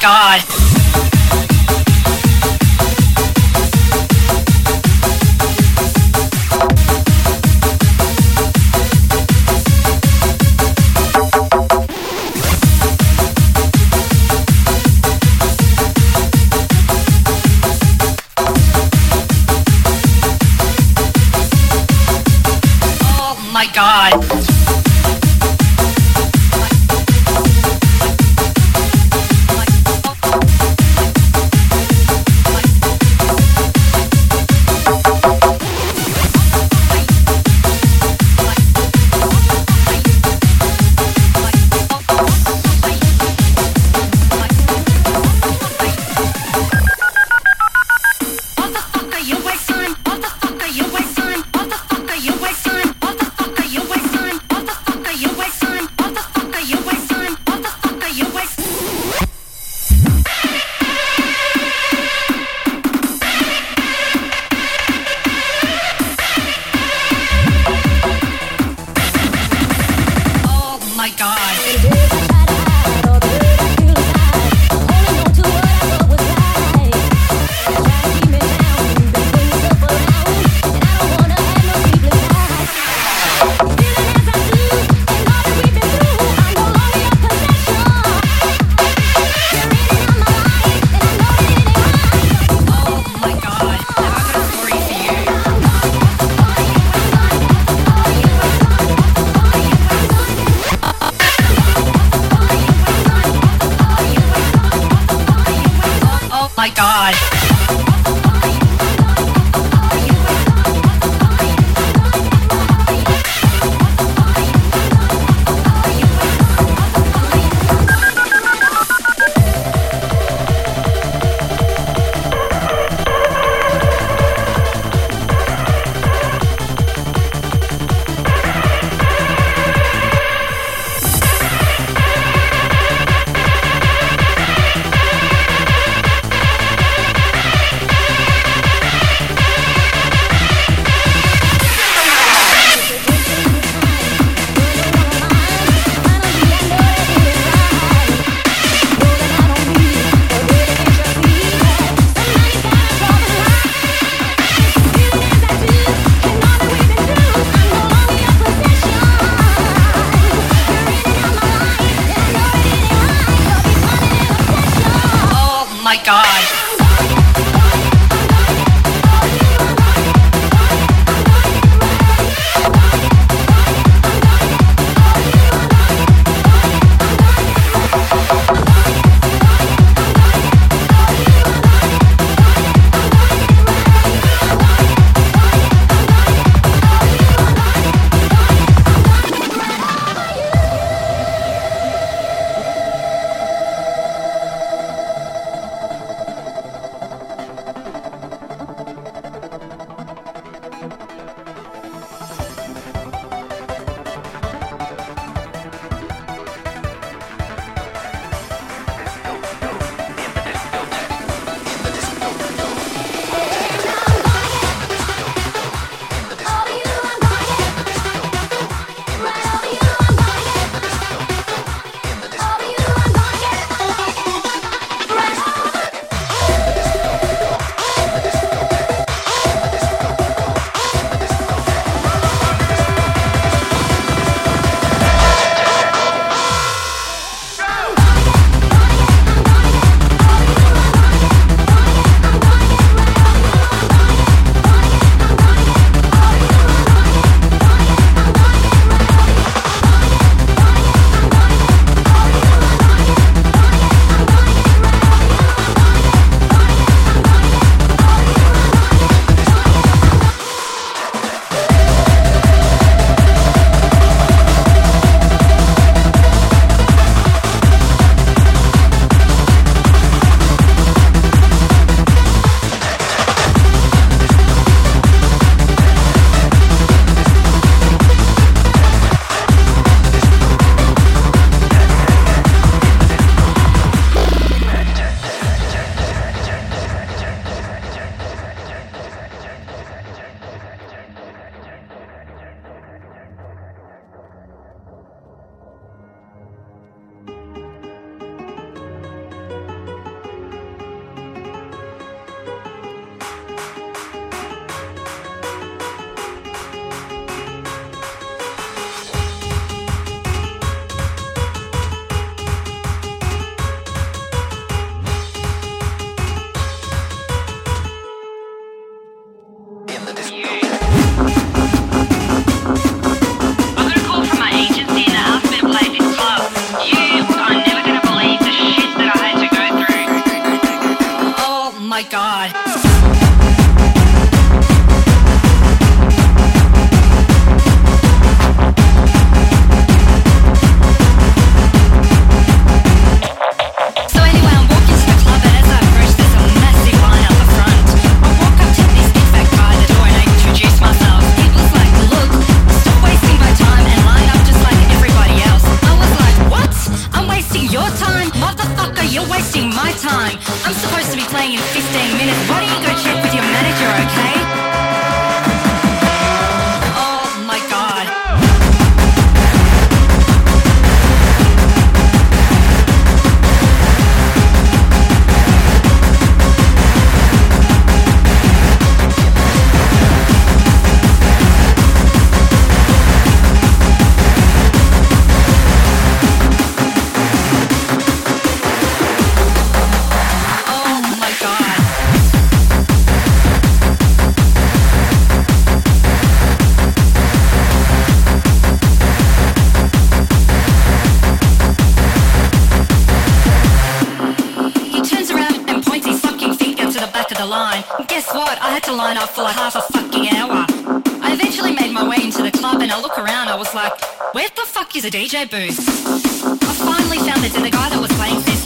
god. Oh my god. was like, where the fuck is a DJ booth? I finally found the guy that was playing this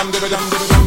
dum dum dum dum